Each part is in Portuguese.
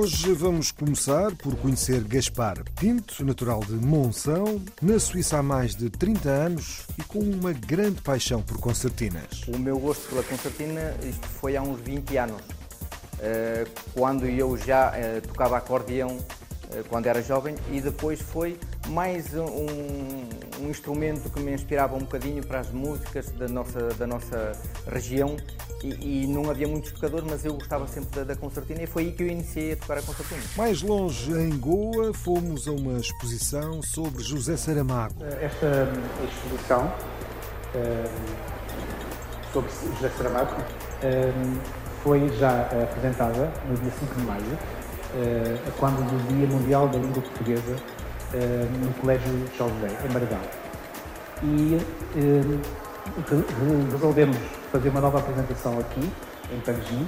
Hoje vamos começar por conhecer Gaspar Pinto, natural de Monção, na Suíça há mais de 30 anos e com uma grande paixão por concertinas. O meu gosto pela concertina isto foi há uns 20 anos, eh, quando eu já eh, tocava acordeão eh, quando era jovem e depois foi mais um, um instrumento que me inspirava um bocadinho para as músicas da nossa, da nossa região e, e não havia muitos tocadores, mas eu gostava sempre da, da concertina e foi aí que eu iniciei a tocar a concertina. Mais longe, em Goa, fomos a uma exposição sobre José Saramago. Esta hum, exposição hum, sobre José Saramago hum, foi já apresentada no dia 5 de maio, quando do Dia Mundial da Língua Portuguesa no Colégio José, em Margal. E resolvemos fazer uma nova apresentação aqui, em Panjim,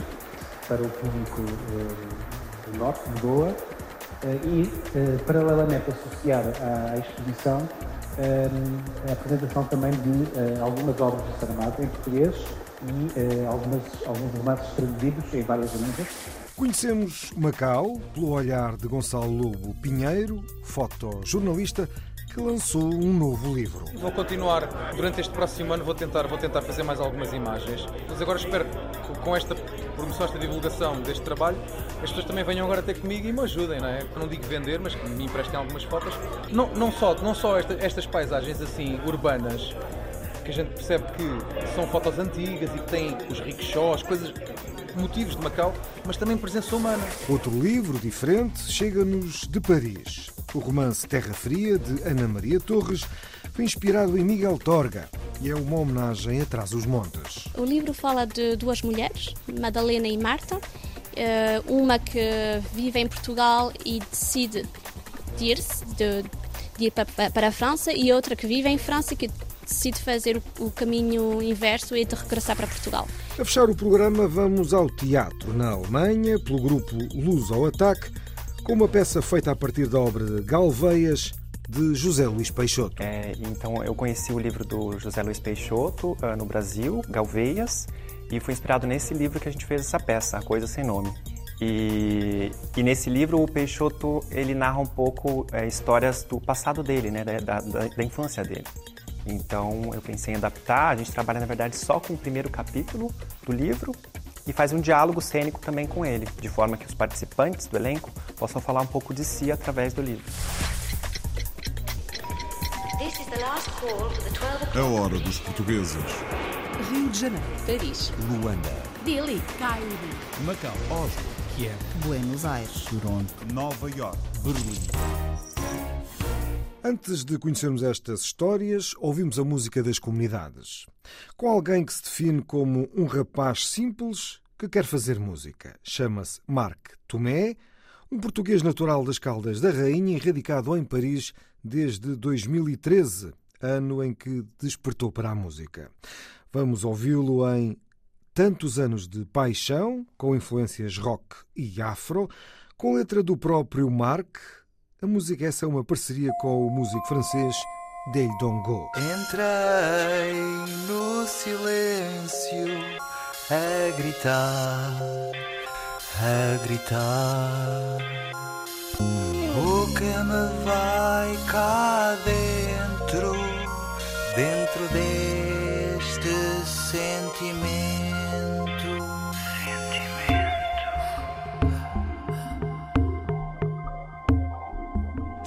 para o público hum, do Norte, de Goa, eh, e, eh, paralelamente associar à exposição, eh, a apresentação também de eh, algumas obras de Saramago em português e eh, algumas, alguns romances traduzidos em várias línguas. Conhecemos Macau pelo olhar de Gonçalo Lobo Pinheiro, fotojornalista, que lançou um novo livro. Vou continuar durante este próximo ano, vou tentar, vou tentar fazer mais algumas imagens. Mas agora espero que com esta promoção, esta divulgação deste trabalho, as pessoas também venham agora ter comigo e me ajudem, não é? Não digo vender, mas que me emprestem algumas fotos. Não, não só, não só esta- estas paisagens assim urbanas, que a gente percebe que são fotos antigas e que têm os rickshaws, coisas, motivos de Macau, mas também presença humana. Outro livro diferente chega-nos de Paris. O romance Terra Fria, de Ana Maria Torres, foi inspirado em Miguel Torga e é uma homenagem a Trás os Montes. O livro fala de duas mulheres, Madalena e Marta. Eh, Uma que vive em Portugal e decide de ir-se, de, de ir pa- pa- para a França, e outra que vive em França e que decide fazer o, o caminho inverso e de regressar para Portugal. A fechar o programa, vamos ao teatro na Alemanha, pelo grupo Luz ao Ataque, com uma peça feita a partir da obra de Galveias, de José Luís Peixoto. É, então eu conheci o livro do José Luiz Peixoto ah, no Brasil, Galveias, e foi inspirado nesse livro que a gente fez essa peça, A Coisa Sem Nome. E, e nesse livro o Peixoto ele narra um pouco é, histórias do passado dele, né, da, da, da infância dele. Então eu pensei em adaptar. A gente trabalha na verdade só com o primeiro capítulo do livro e faz um diálogo cênico também com ele, de forma que os participantes do elenco possam falar um pouco de si através do livro. This is the last call for the 12 É. A hora dos portugueses. Rio de Janeiro, Paris, Luanda, Dili, Cairo, Macau, Oslo, Kiev, Buenos Aires, Toronto, Nova York, Berlim. Antes de conhecermos estas histórias, ouvimos a música das comunidades. Com alguém que se define como um rapaz simples que quer fazer música. Chama-se Marc Tomé, um português natural das Caldas da Rainha radicado em Paris desde 2013, ano em que despertou para a música. Vamos ouvi-lo em Tantos Anos de Paixão, com influências rock e afro, com letra do próprio Marc. A música essa é uma parceria com o músico francês Del Dongo. Entrei no silêncio a gritar, a gritar. O que me vai cá dentro, dentro deste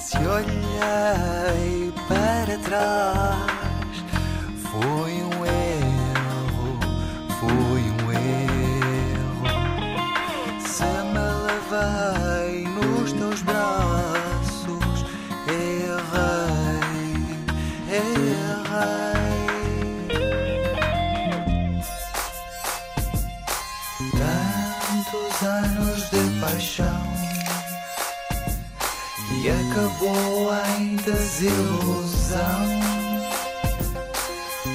Se olhei para trás, foi um boa em desilusão.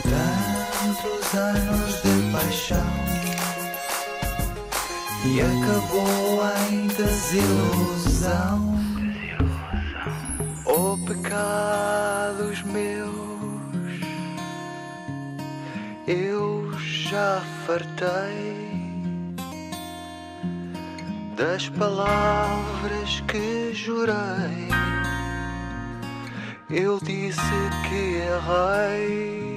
Tantos anos de paixão e acabou em desilusão. Oh, pecados meus, eu já fartei das palavras que jurei. Eu disse que errei.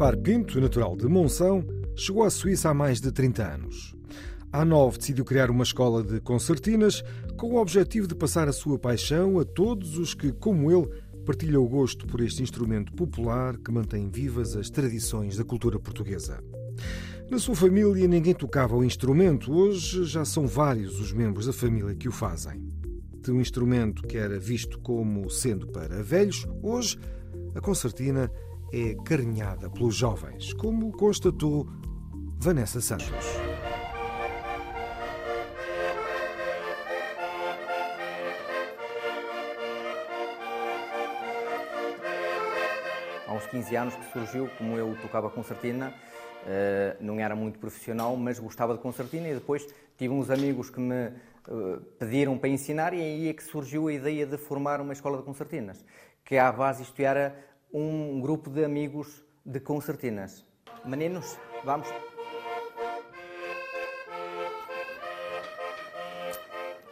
Gaspar Pinto, natural de Monção, chegou à Suíça há mais de 30 anos. Há nove decidiu criar uma escola de concertinas com o objetivo de passar a sua paixão a todos os que, como ele, partilham o gosto por este instrumento popular que mantém vivas as tradições da cultura portuguesa. Na sua família ninguém tocava o instrumento, hoje já são vários os membros da família que o fazem. De um instrumento que era visto como sendo para velhos, hoje a concertina é carinhada pelos jovens, como constatou Vanessa Santos. Há uns 15 anos que surgiu, como eu tocava concertina, eh, não era muito profissional, mas gostava de concertina e depois tive uns amigos que me eh, pediram para ensinar e aí é que surgiu a ideia de formar uma escola de concertinas, que à base isto era um grupo de amigos de concertinas. Meninos, vamos.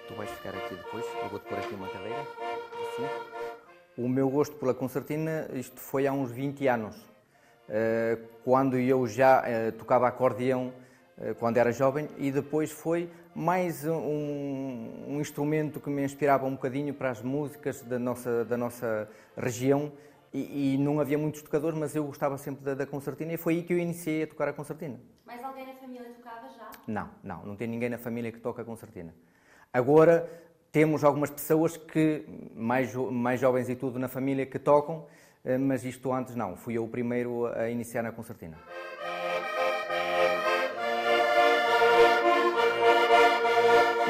Tu vais ficar aqui depois, eu vou-te pôr aqui uma cadeira, assim. O meu gosto pela concertina, isto foi há uns 20 anos, eh, quando eu já eh, tocava acordeão eh, quando era jovem e depois foi mais um, um instrumento que me inspirava um bocadinho para as músicas da nossa, da nossa região e, e não havia muitos tocadores, mas eu gostava sempre da, da concertina e foi aí que eu iniciei a tocar a concertina. Mais alguém na família tocava já? Não, não, não tem ninguém na família que toca concertina. Agora temos algumas pessoas que, mais, mais jovens e tudo na família, que tocam, eh, mas isto antes não. Fui eu o primeiro a iniciar na concertina.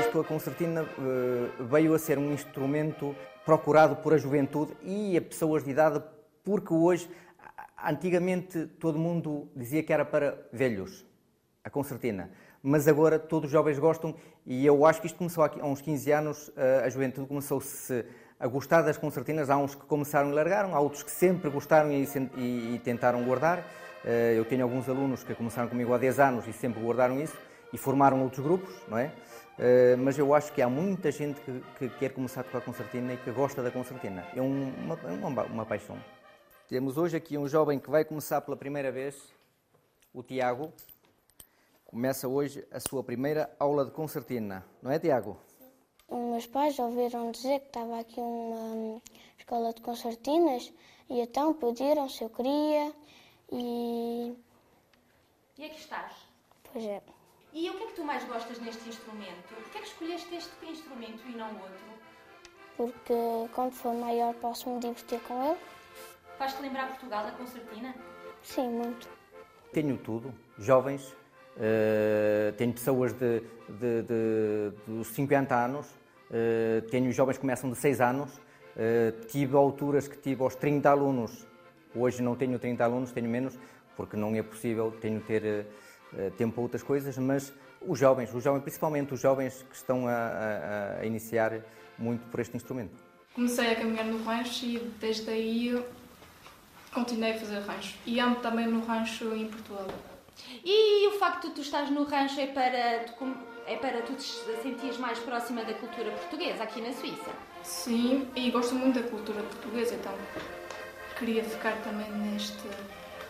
Isto, a concertina, eh, veio a ser um instrumento procurado por a juventude e a pessoas de idade, porque hoje, antigamente, todo mundo dizia que era para velhos, a concertina. Mas agora todos os jovens gostam e eu acho que isto começou há uns 15 anos, eh, a juventude começou-se a gostar das concertinas. Há uns que começaram e largaram, há outros que sempre gostaram e, e- e tentaram guardar. Eh, Eu tenho alguns alunos que começaram comigo há 10 anos e sempre guardaram isso e formaram outros grupos, não é? Eh, Mas eu acho que há muita gente que, que quer começar a tocar concertina e que gosta da concertina. É um- uma, uma, uma paixão. Temos hoje aqui um jovem que vai começar pela primeira vez, o Tiago. Começa hoje a sua primeira aula de concertina, não é, Tiago? Os meus pais ouviram dizer que estava aqui uma hum, escola de concertinas e então pediram se eu queria e. E aqui estás. Pois é. E o que é que tu mais gostas neste instrumento? Porquê é que escolheste este instrumento e não outro? Porque quando for maior posso me divertir com ele. Faz-te lembrar Portugal, a concertina? Sim, muito. Tenho tudo, jovens, uh, tenho pessoas de, de, de, dos 50 anos, uh, tenho jovens que começam de 6 anos, uh, tive alturas que tive aos 30 alunos, hoje não tenho 30 alunos, tenho menos, porque não é possível, tenho ter tempo para outras coisas, mas os jovens, os jovens, principalmente os jovens que estão a, a, a iniciar muito por este instrumento. Comecei a caminhar no rancho e desde aí continuei a fazer rancho. E amo também no rancho em Portugal. E o facto de tu estás no rancho é para, é para tu te sentires mais próxima da cultura portuguesa aqui na Suíça? Sim, e gosto muito da cultura portuguesa, então queria ficar também neste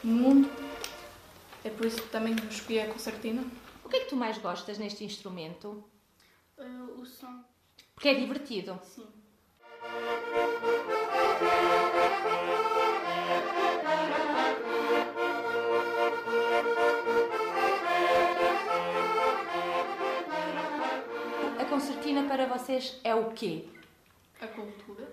mundo. É por isso que também escolhi a concertina. O que é que tu mais gostas neste instrumento? Uh, o som. Porque é divertido? Sim. A concertina para vocês é o quê? A cultura.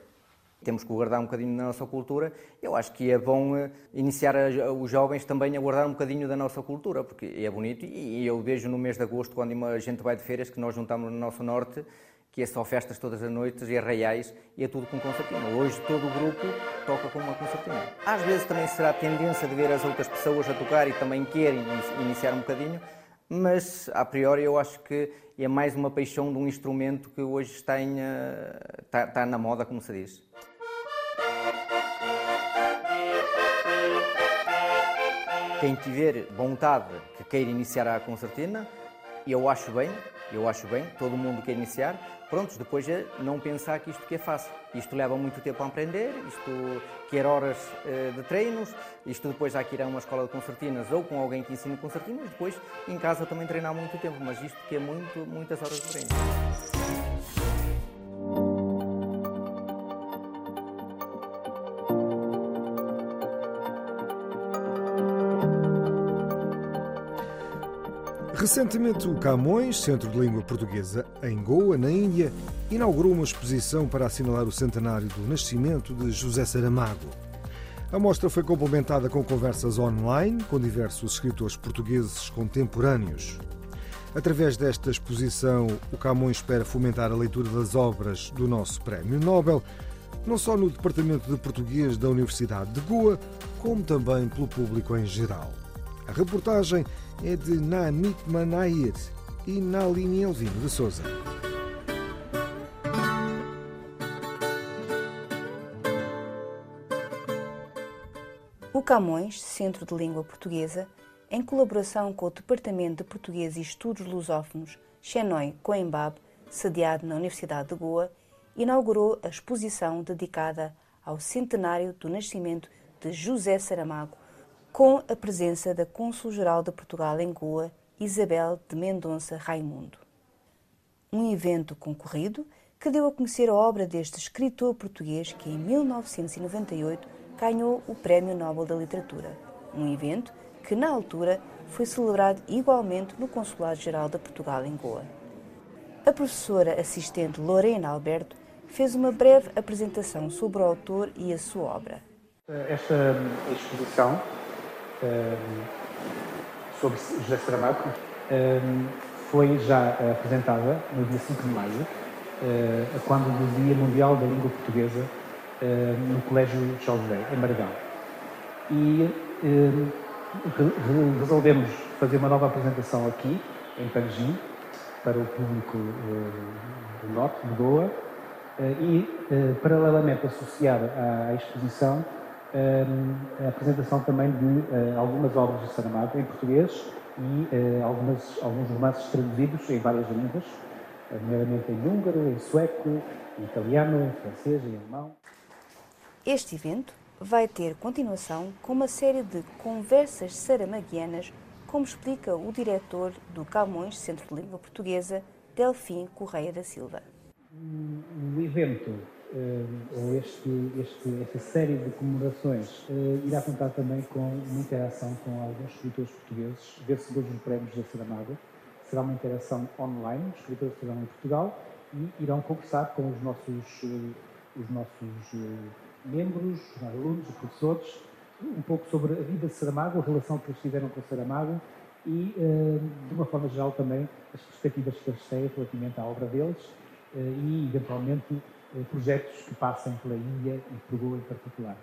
Temos que guardar um bocadinho da nossa cultura. Eu acho que é bom eh, iniciar os jovens também a guardar um bocadinho da nossa cultura, porque é bonito. E eu vejo no mês de agosto, quando a gente vai de férias, que nós juntamos no nosso norte, que é só festas todas as noites e arraiais e é tudo com concertina. Hoje todo o grupo toca com uma concertina. Às vezes também será tendência de ver as outras pessoas a tocar e também querem iniciar um bocadinho, mas a priori eu acho que é mais uma paixão de um instrumento que hoje está, em, está, está na moda, como se diz. Quem tiver vontade que queira iniciar a concertina, eu acho bem, eu acho bem, todo mundo quer iniciar, Prontos, depois é não pensar que isto que é fácil. Isto leva muito tempo a aprender, isto quer horas uh, de treinos, isto depois há que ir a uma escola de concertinas ou com alguém que ensine concertinas, depois em casa também treinar muito tempo, mas isto que é muito, muitas horas de treino. Recentemente, o Camões, Centro de Língua Portuguesa, em Goa, na Índia, inaugurou uma exposição para assinalar o centenário do nascimento de José Saramago. A mostra foi complementada com conversas online com diversos escritores portugueses contemporâneos. Através desta exposição, o Camões espera fomentar a leitura das obras do nosso Prémio Nobel, não só no Departamento de Português da Universidade de Goa, como também pelo público em geral. A reportagem é de Nanit Manayir e Naline Elvino de Souza. O Camões, Centro de Língua Portuguesa, em colaboração com o Departamento de Português e Estudos Lusófonos Xenoi Coimbab, sediado na Universidade de Goa, inaugurou a exposição dedicada ao centenário do nascimento de José Saramago, com a presença da Cônsul-Geral de Portugal em Goa, Isabel de Mendonça Raimundo. Um evento concorrido que deu a conhecer a obra deste escritor português que, em 1998, ganhou o Prémio Nobel da Literatura. Um evento que, na altura, foi celebrado igualmente no Consulado-Geral de Portugal em Goa. A professora assistente Lorena Alberto fez uma breve apresentação sobre o autor e a sua obra. Esta exposição sobre José Saramago foi já apresentada no dia 5 de maio, eh, quando do Dia Mundial da Língua Portuguesa no Colégio José, em Maragall. E resolvemos fazer uma nova apresentação aqui, em Panjim, para o público do Norte, de Goa, e, paralelamente associar à exposição, a apresentação também de uh, algumas obras de Saramago em português e uh, algumas, alguns romances traduzidos em várias línguas, nomeadamente em húngaro, em sueco, em italiano, em francês e alemão. Este evento vai ter continuação com uma série de conversas saramaguianas, como explica o diretor do Camões Centro de Língua Portuguesa, Delfim Correia da Silva. O evento ou este, este, esta série de comemorações, irá contar também com uma interação com alguns escritores portugueses, vencedores dos prémios da Saramago. Será uma interação online, os escritores estarão em Portugal e irão conversar com os nossos, os nossos membros, os alunos, os professores, um pouco sobre a vida de Saramago, a relação que eles tiveram com Saramago e, de uma forma geral, também as perspectivas que eles têm relativamente à obra deles e, eventualmente, projetos que passem pela Índia e por Goa em particular.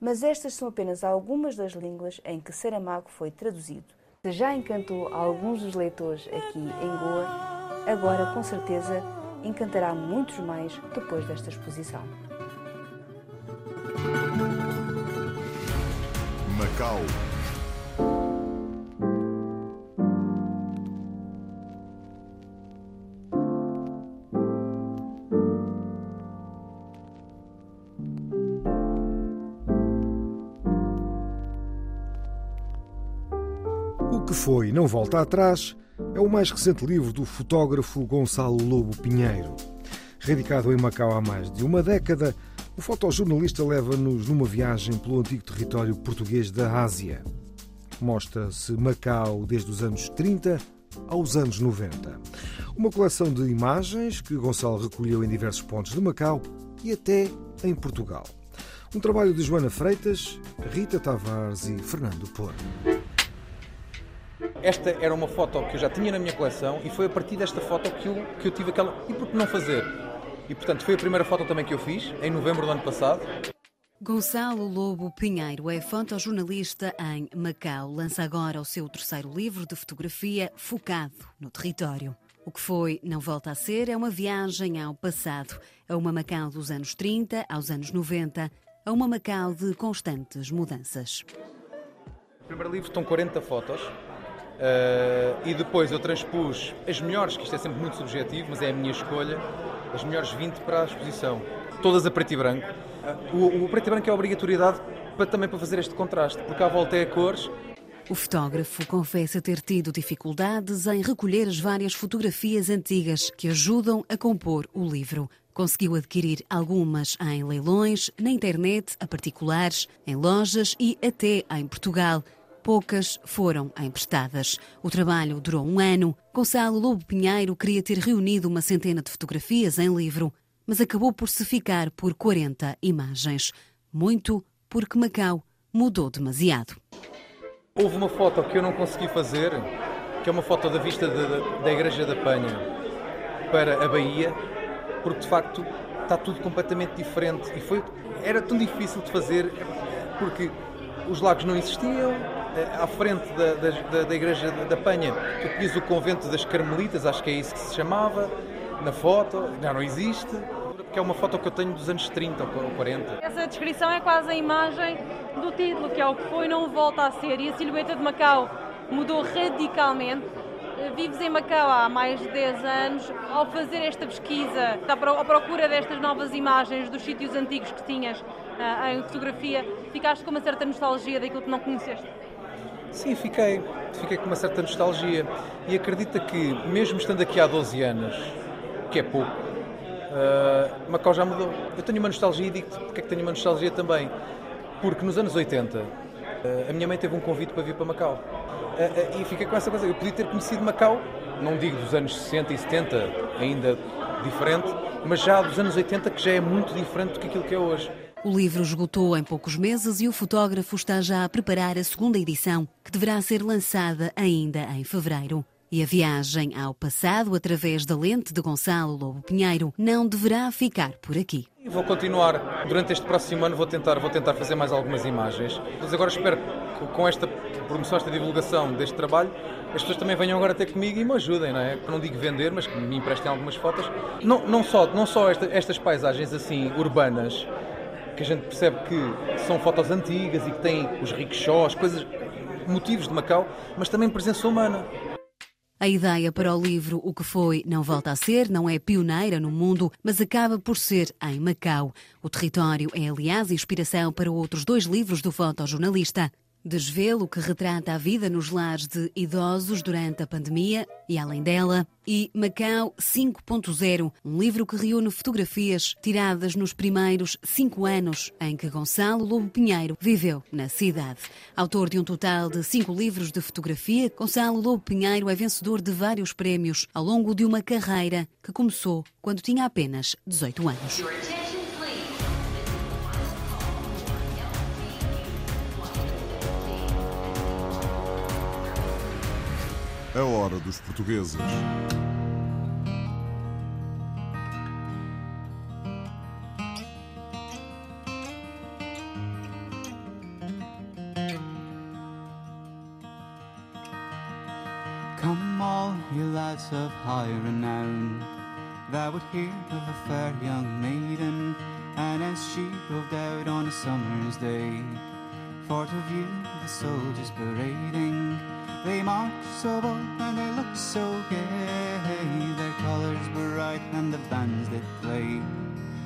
Mas estas são apenas algumas das línguas em que Saramago foi traduzido. Se já encantou alguns dos leitores aqui em Goa, agora com certeza encantará muitos mais depois desta exposição. Macau. Foi Não Volta Atrás é o mais recente livro do fotógrafo Gonçalo Lobo Pinheiro. Radicado em Macau há mais de uma década, o fotojornalista leva-nos numa viagem pelo antigo território português da Ásia. Mostra-se Macau desde os anos 30 aos anos 90. Uma coleção de imagens que Gonçalo recolheu em diversos pontos de Macau e até em Portugal. Um trabalho de Joana Freitas, Rita Tavares e Fernando Porro. Esta era uma foto que eu já tinha na minha coleção e foi a partir desta foto que eu, que eu tive aquela. E por que não fazer? E portanto foi a primeira foto também que eu fiz, em novembro do ano passado. Gonçalo Lobo Pinheiro é fotojornalista em Macau. Lança agora o seu terceiro livro de fotografia focado no território. O que foi Não Volta a Ser é uma viagem ao passado, a uma Macau dos anos 30 aos anos 90, a uma Macau de constantes mudanças. No primeiro livro estão 40 fotos. Uh, e depois eu transpus as melhores, que isto é sempre muito subjetivo, mas é a minha escolha, as melhores 20 para a exposição. Todas a preto e branco. O, o, preto e branco é a obrigatoriedade para, também para fazer este contraste, porque à volta é a cores. O fotógrafo confessa ter tido dificuldades em recolher as várias fotografias antigas que ajudam a compor o livro. Conseguiu adquirir algumas em leilões, na internet, a particulares, em lojas e até em Portugal poucas foram emprestadas. O trabalho durou um ano. Gonçalo Lobo Pinheiro queria ter reunido uma centena de fotografias em livro, mas acabou por se ficar por 40 imagens. Muito porque Macau mudou demasiado. Houve uma foto que eu não consegui fazer, que é uma foto da vista da Igreja da Penha para a Bahia, porque de facto está tudo completamente diferente e foi era tão difícil de fazer porque os lagos não existiam, à frente da, da, da Igreja da Penha, tu tinhas o convento das Carmelitas, acho que é isso que se chamava, na foto, já não existe, porque é uma foto que eu tenho dos anos 30 ou 40. Essa descrição é quase a imagem do título, que é o que foi não volta a ser, e a silhueta de Macau mudou radicalmente. Vives em Macau há mais de 10 anos. Ao fazer esta pesquisa, à procura destas novas imagens dos sítios antigos que tinhas uh, em fotografia, ficaste com uma certa nostalgia daquilo que não conheceste? Sim, fiquei. Fiquei com uma certa nostalgia. E acredita que, mesmo estando aqui há 12 anos, que é pouco, uh, Macau já mudou. Eu tenho uma nostalgia e digo-te porque é que tenho uma nostalgia também. Porque nos anos 80, uh, a minha mãe teve um convite para vir para Macau. Uh, e fiquei com essa coisa. Eu podia ter conhecido Macau, não digo dos anos 60 e 70, ainda diferente, mas já dos anos 80, que já é muito diferente do que aquilo que é hoje. O livro esgotou em poucos meses e o fotógrafo está já a preparar a segunda edição, que deverá ser lançada ainda em fevereiro. E a viagem ao passado, através da lente de Gonçalo Lobo Pinheiro, não deverá ficar por aqui. Vou continuar. Durante este próximo ano vou tentar, vou tentar fazer mais algumas imagens. Mas agora espero que com esta promoção, esta divulgação deste trabalho, as pessoas também venham agora ter comigo e me ajudem, não é? Não digo vender, mas que me emprestem algumas fotos. Não, não só, não só esta, estas paisagens assim urbanas, que a gente percebe que são fotos antigas e que têm os rickshaws, coisas, motivos de Macau, mas também presença humana. A ideia para o livro O que foi não volta a ser não é pioneira no mundo, mas acaba por ser em Macau. O território é, aliás, inspiração para outros dois livros do fotojornalista. Desvelo, que retrata a vida nos lares de idosos durante a pandemia e além dela, e Macau 5.0, um livro que reúne fotografias tiradas nos primeiros cinco anos em que Gonçalo Lobo Pinheiro viveu na cidade. Autor de um total de cinco livros de fotografia, Gonçalo Lobo Pinheiro é vencedor de vários prémios ao longo de uma carreira que começou quando tinha apenas 18 anos. A hora dos portugueses. Come all you lads of high renown That would hear of a fair young maiden And as she roved out on a summer's day For to view the soldiers parading They marched so bold and they looked so gay. Their colours were bright and the bands that play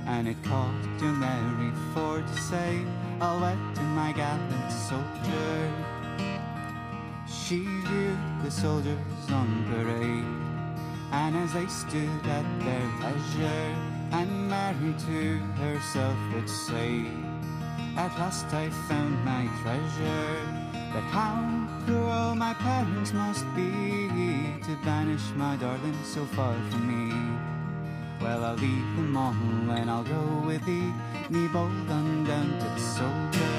And it called to Mary for to say I'll wed to my gallant soldier. She viewed the soldiers on parade, and as they stood at their leisure, and Mary to herself would say, At last I found my treasure. But how cruel my parents must be to banish my darling so far from me. Well, I'll leave them all and I'll go with thee, me bold undaunted soldier.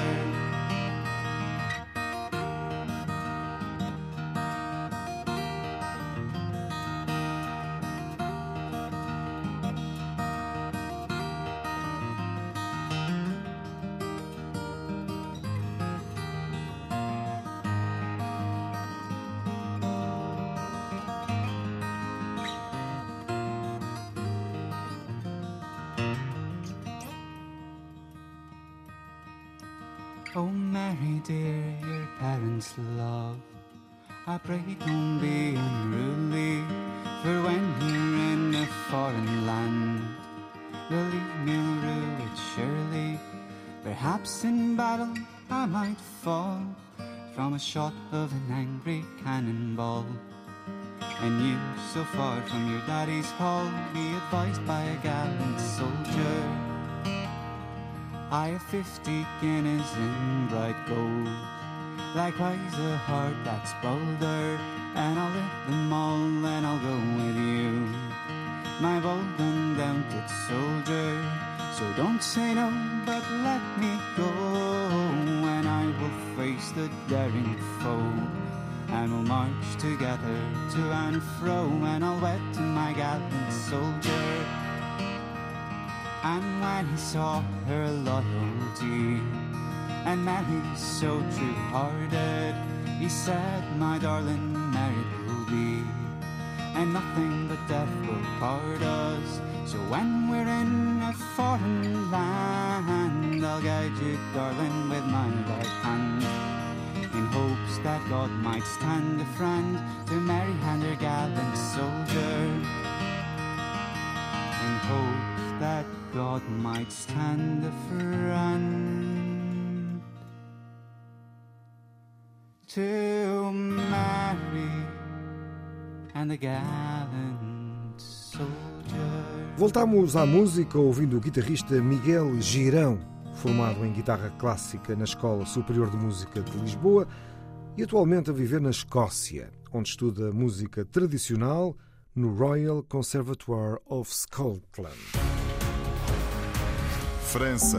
Oh, Mary dear, your parents' love. I pray don't be unruly, for when you're in a foreign land, believe me, I'll rue it surely. Perhaps in battle I might fall from a shot of an angry cannonball. And you, so far from your daddy's hall, be advised by a gallant soldier. I have fifty guineas in bright gold, likewise a heart that's bolder, and I'll lift them all and I'll go with you, my bold undaunted soldier. So don't say no, but let me go, and I will face the daring foe, and we'll march together to and fro, and I'll wed to my gallant soldier. And when he saw her loyalty and Mary so true hearted, he said, My darling, married will be, and nothing but death will part us. So when we're in a foreign land, I'll guide you, darling, with my right hand. In hopes that God might stand a friend to Mary and her gallant soldier. In hopes that God might stand a friend to Mary and the gallant soldier. Voltamos à música ouvindo o guitarrista Miguel Girão, formado em guitarra clássica na Escola Superior de Música de Lisboa e atualmente a viver na Escócia, onde estuda música tradicional no Royal Conservatoire of Scotland. França.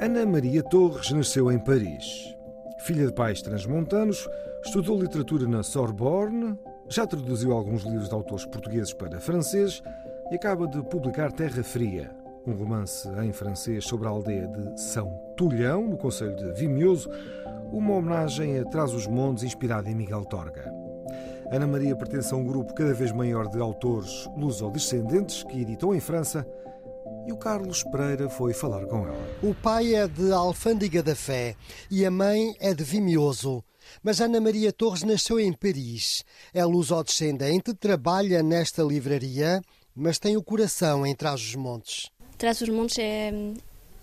Ana Maria Torres nasceu em Paris. Filha de pais transmontanos, estudou literatura na Sorbonne, já traduziu alguns livros de autores portugueses para francês e acaba de publicar Terra Fria, um romance em francês sobre a aldeia de São Tulhão, no Conselho de Vimioso, uma homenagem a Trás-os-Montes inspirada em Miguel Torga. Ana Maria pertence a um grupo cada vez maior de autores lusodescendentes que editam em França e o Carlos Pereira foi falar com ela. O pai é de Alfândega da Fé e a mãe é de Vimioso. Mas Ana Maria Torres nasceu em Paris. É lusodescendente, trabalha nesta livraria mas tem o coração em Trás-os-Montes. Trás-os-Montes é,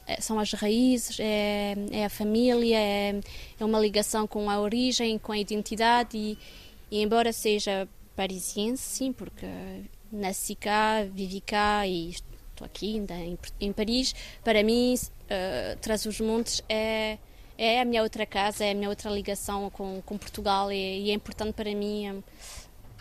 é, são as raízes, é, é a família, é, é, uma ligação com a origem, com a identidade e, e embora seja parisiense, sim, porque nasci cá, vivi cá e estou aqui ainda em, em Paris, para mim uh, Trás-os-Montes é é a minha outra casa, é a minha outra ligação com, com Portugal e, e é importante para mim eh,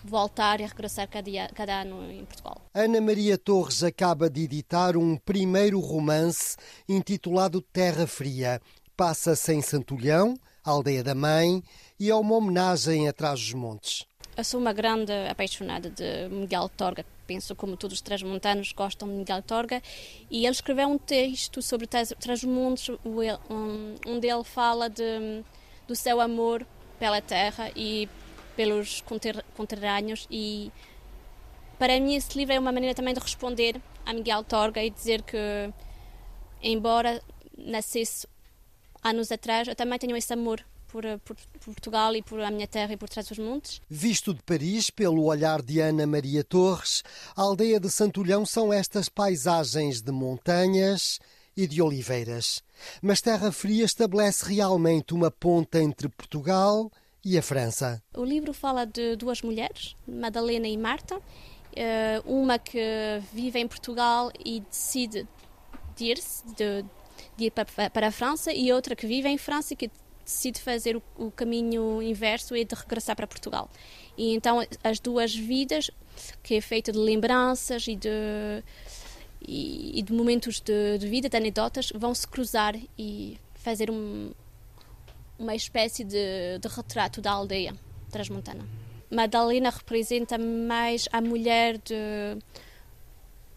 voltar e regressar cada, cada ano em Portugal. Ana Maria Torres acaba de editar um primeiro romance intitulado Terra Fria. Passa-se em Santulhão, aldeia da mãe, e é uma homenagem atrás dos montes. Eu sou uma grande apaixonada de Miguel Torga, penso como todos os transmontanos gostam de Miguel Torga, e ele escreveu um texto sobre Trás-os-Montes, onde ele fala de, do seu amor pela terra e pelos conterrâneos. E para mim esse livro é uma maneira também de responder a Miguel Torga e dizer que embora nascesse anos atrás, eu também tenho esse amor por, por, Portugal e por a minha terra e por trás dos montes. Visto de Paris, pelo olhar de Ana Maria Torres, a aldeia de Santulhão são estas paisagens de montanhas e de oliveiras. Mas Terra Fria estabelece realmente uma ponta entre Portugal e a França. O livro fala de duas mulheres, Madalena e Marta, eh, uma que vive em Portugal e decide de ir-se, de, de ir para a França, e outra que vive em França e que decide fazer o, o caminho inverso e de regressar para Portugal. E então as duas vidas, que é feita de lembranças e de, e, e de momentos de, de, vida, de anedotas, vão se cruzar e fazer um, uma espécie de, de retrato da aldeia transmontana. Madalena representa mais a mulher de,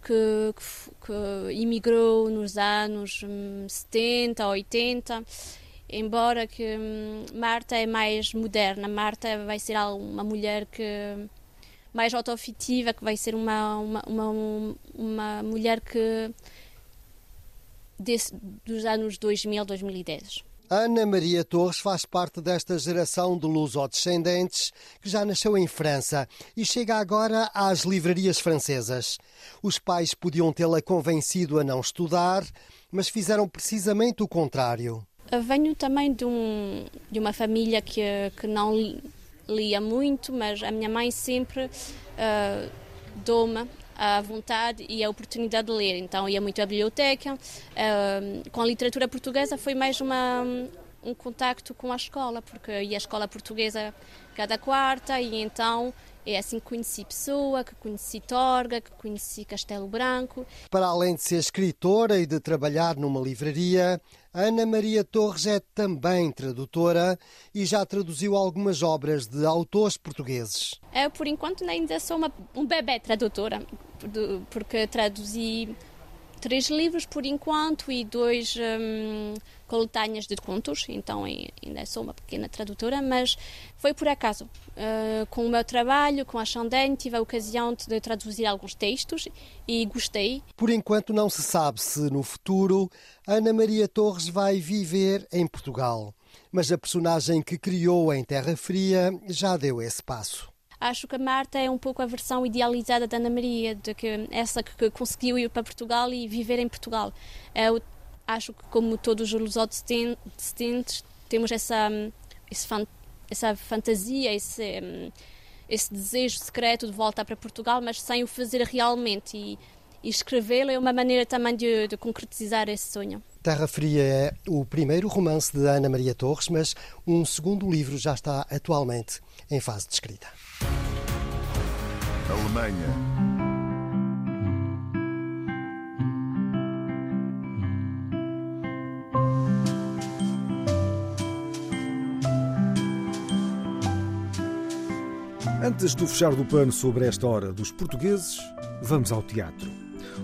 que, que, que imigrou nos anos 70, hum, 80 embora que hum, Marta é mais moderna, Marta vai ser uma mulher que mais autoafetiva, que vai ser uma, uma, uma, uma mulher que desse, dos anos 2000, 2010. Ana Maria Torres faz parte desta geração de luso-descendentes que já nasceu em França e chega agora às livrarias francesas. Os pais podiam tê-la convencido a não estudar, mas fizeram precisamente o contrário. Venho também de, um, de uma família que, que não lia muito, mas a minha mãe sempre uh, deu-me a vontade e a oportunidade de ler. Então ia muito à biblioteca. Com a literatura portuguesa foi mais uma, um contacto com a escola, porque ia à escola portuguesa cada quarta e então é assim que conheci Pessoa, que conheci Torga, que conheci Castelo Branco. Para além de ser escritora e de trabalhar numa livraria, Ana Maria Torres é também tradutora e já traduziu algumas obras de autores portugueses. Eu, por enquanto, ainda sou uma, um bebê tradutora, porque traduzi três livros por enquanto e dois um, coletâneas de contos, então ainda sou uma pequena tradutora, mas foi por acaso. Uh, com o meu trabalho, com a Chandene, tive a ocasião de traduzir alguns textos e gostei. Por enquanto não se sabe se no futuro Ana Maria Torres vai viver em Portugal, mas a personagem que criou em Terra Fria já deu esse passo acho que a Marta é um pouco a versão idealizada da Ana Maria, de que essa que conseguiu ir para Portugal e viver em Portugal. Eu acho que, como todos os lusodescendentes, temos essa, essa fantasia, esse, esse desejo secreto de voltar para Portugal, mas sem o fazer realmente. E, e escrevê-lo é uma maneira também de, de concretizar esse sonho. Terra Fria é o primeiro romance de Ana Maria Torres, mas um segundo livro já está atualmente em fase de escrita. Alemanha. Antes do fechar do pano sobre esta hora dos portugueses, vamos ao teatro.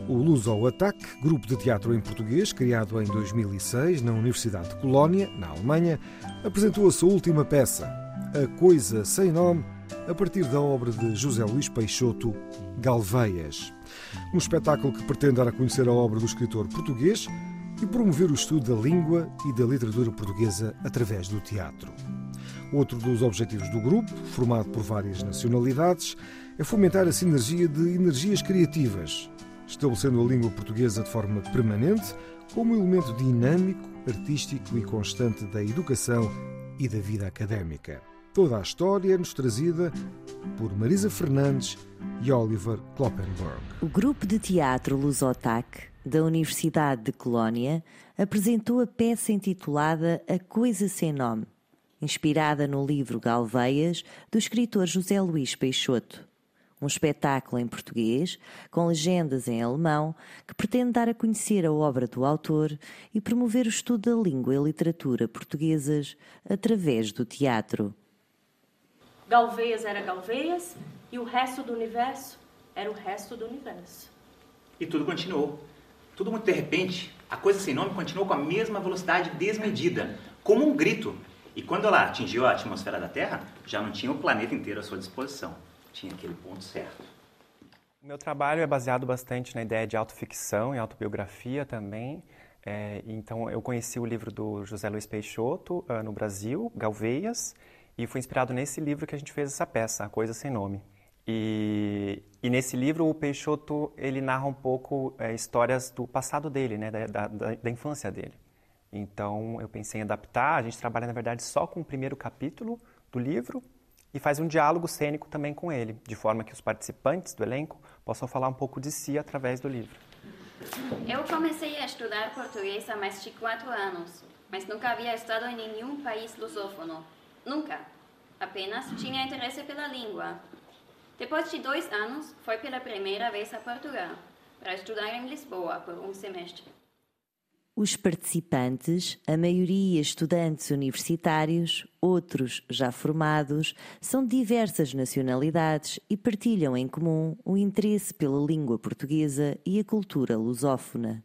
O Luso Ataque, grupo de teatro em português, criado em 2006 na Universidade de Colónia, na Alemanha, apresentou a sua última peça, A Coisa Sem Nome, a partir da obra de José Luís Peixoto, Galveias. Um espetáculo que pretende dar a conhecer a obra do escritor português e promover o estudo da língua e da literatura portuguesa através do teatro. Outro dos objetivos do grupo, formado por várias nacionalidades, é fomentar a sinergia de energias criativas, estabelecendo a língua portuguesa de forma permanente como elemento dinâmico, artístico e constante da educação e da vida académica. Toda a história nos trazida por Marisa Fernandes e Oliver Kloppenberg. O grupo de teatro Lusotac da Universidade de Colónia apresentou a peça intitulada A Coisa Sem Nome, inspirada no livro Galveias do escritor José Luís Peixoto. Um espetáculo em português, com legendas em alemão, que pretende dar a conhecer a obra do autor e promover o estudo da língua e literatura portuguesas através do teatro. Galveias era Galveias e o resto do universo era o resto do universo. E tudo continuou. Tudo muito de repente, a coisa sem nome continuou com a mesma velocidade desmedida, como um grito. E quando ela atingiu a atmosfera da Terra, já não tinha o planeta inteiro à sua disposição. Tinha aquele ponto certo. O meu trabalho é baseado bastante na ideia de autoficção e autobiografia também. É, então, eu conheci o livro do José Luiz Peixoto uh, no Brasil, Galveias, e foi inspirado nesse livro que a gente fez essa peça, A Coisa Sem Nome. E, e nesse livro o Peixoto ele narra um pouco é, histórias do passado dele, né, da, da, da, infância dele. Então eu pensei em adaptar. A gente trabalha na verdade só com o primeiro capítulo do livro e faz um diálogo cênico também com ele, de forma que os participantes do elenco possam falar um pouco de si através do livro. Eu comecei a estudar português há mais de quatro anos, mas nunca havia estado em nenhum país lusófono. Nunca. Apenas tinha interesse pela língua. Depois de dois anos, foi pela primeira vez a Portugal, para estudar em Lisboa por um semestre. Os participantes, a maioria estudantes universitários, outros já formados, são de diversas nacionalidades e partilham em comum o interesse pela língua portuguesa e a cultura lusófona.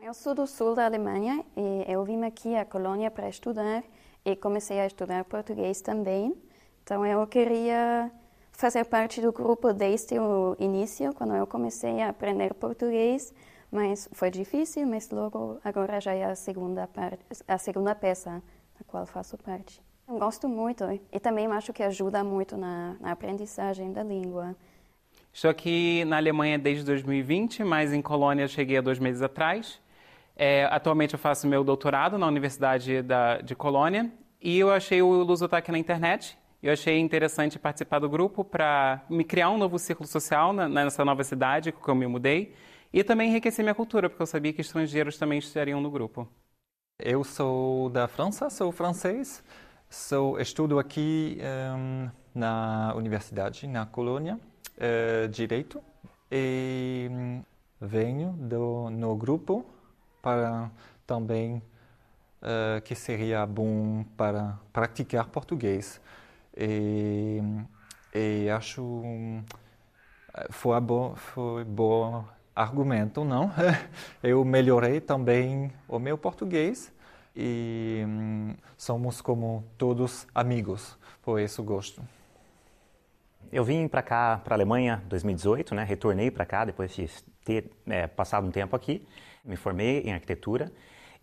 Eu sou do sul da Alemanha e eu vim aqui à Colônia para estudar e comecei a estudar português também. Então eu queria fazer parte do grupo desde o início, quando eu comecei a aprender português, mas foi difícil, mas logo agora já é a segunda parte, a segunda peça da qual faço parte. Eu gosto muito e também acho que ajuda muito na, na aprendizagem da língua. Estou aqui na Alemanha desde 2020, mas em Colônia cheguei há dois meses atrás. É, atualmente eu faço meu doutorado na Universidade da, de Colônia e eu achei o Lusotaque na internet. Eu achei interessante participar do grupo para me criar um novo círculo social na, nessa nova cidade que eu me mudei e também enriquecer minha cultura, porque eu sabia que estrangeiros também estariam no grupo. Eu sou da França, sou francês, sou estudo aqui um, na universidade, na Colônia, uh, direito, e um, venho do, no grupo para também uh, que seria bom para praticar português. E, e acho foi bom, foi bom argumento, não? Eu melhorei também o meu português e hum, somos como todos amigos, por isso gosto. Eu vim para cá, para a Alemanha, em 2018, né? Retornei para cá depois de ter é, passado um tempo aqui. Me formei em arquitetura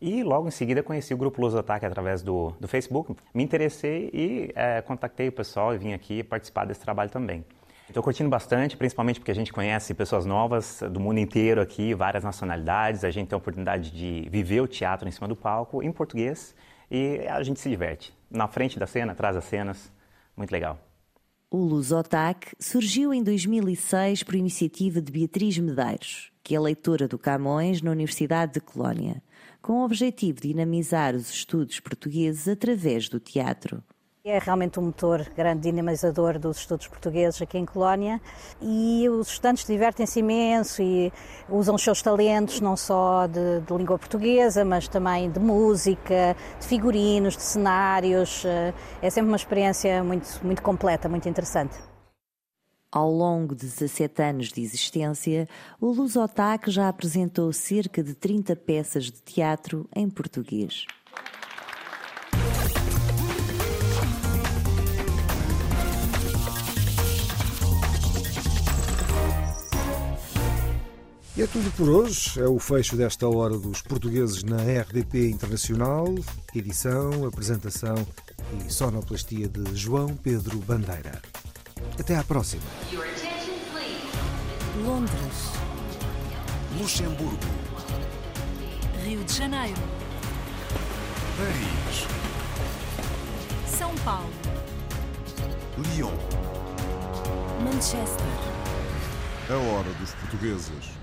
e logo em seguida conheci o Grupo Luz Ataque através do, do Facebook. Me interessei e é, o pessoal e vim aqui participar desse trabalho também. Estou curtindo bastante, principalmente porque a gente conhece pessoas novas do mundo inteiro aqui, várias nacionalidades. A gente tem a oportunidade de viver o teatro em cima do palco, em português, e a gente se diverte. Na frente da cena, atrás das cenas, muito legal. O Lusotac surgiu em 2006 por iniciativa de Beatriz Medeiros, que é leitora do Camões na Universidade de Colónia, com o objetivo de dinamizar os estudos portugueses através do teatro. É realmente um motor grande dinamizador dos estudos portugueses aqui em Colónia e os estudantes divertem-se imenso e usam os seus talentos não só de, de, língua portuguesa, mas também de música, de figurinos, de cenários. Eh, é sempre uma experiência muito, muito completa, muito interessante. Ao longo de 17 anos de existência, o Lusotac já apresentou cerca de 30 peças de teatro em português. E é tudo por hoje. É o fecho desta hora dos portugueses na RDP Internacional. Edição, apresentação e sonoplastia de João Pedro Bandeira. Até à próxima. Londres. Luxemburgo. Rio de Janeiro. Paris. São Paulo. Lyon. Manchester. A hora dos portugueses.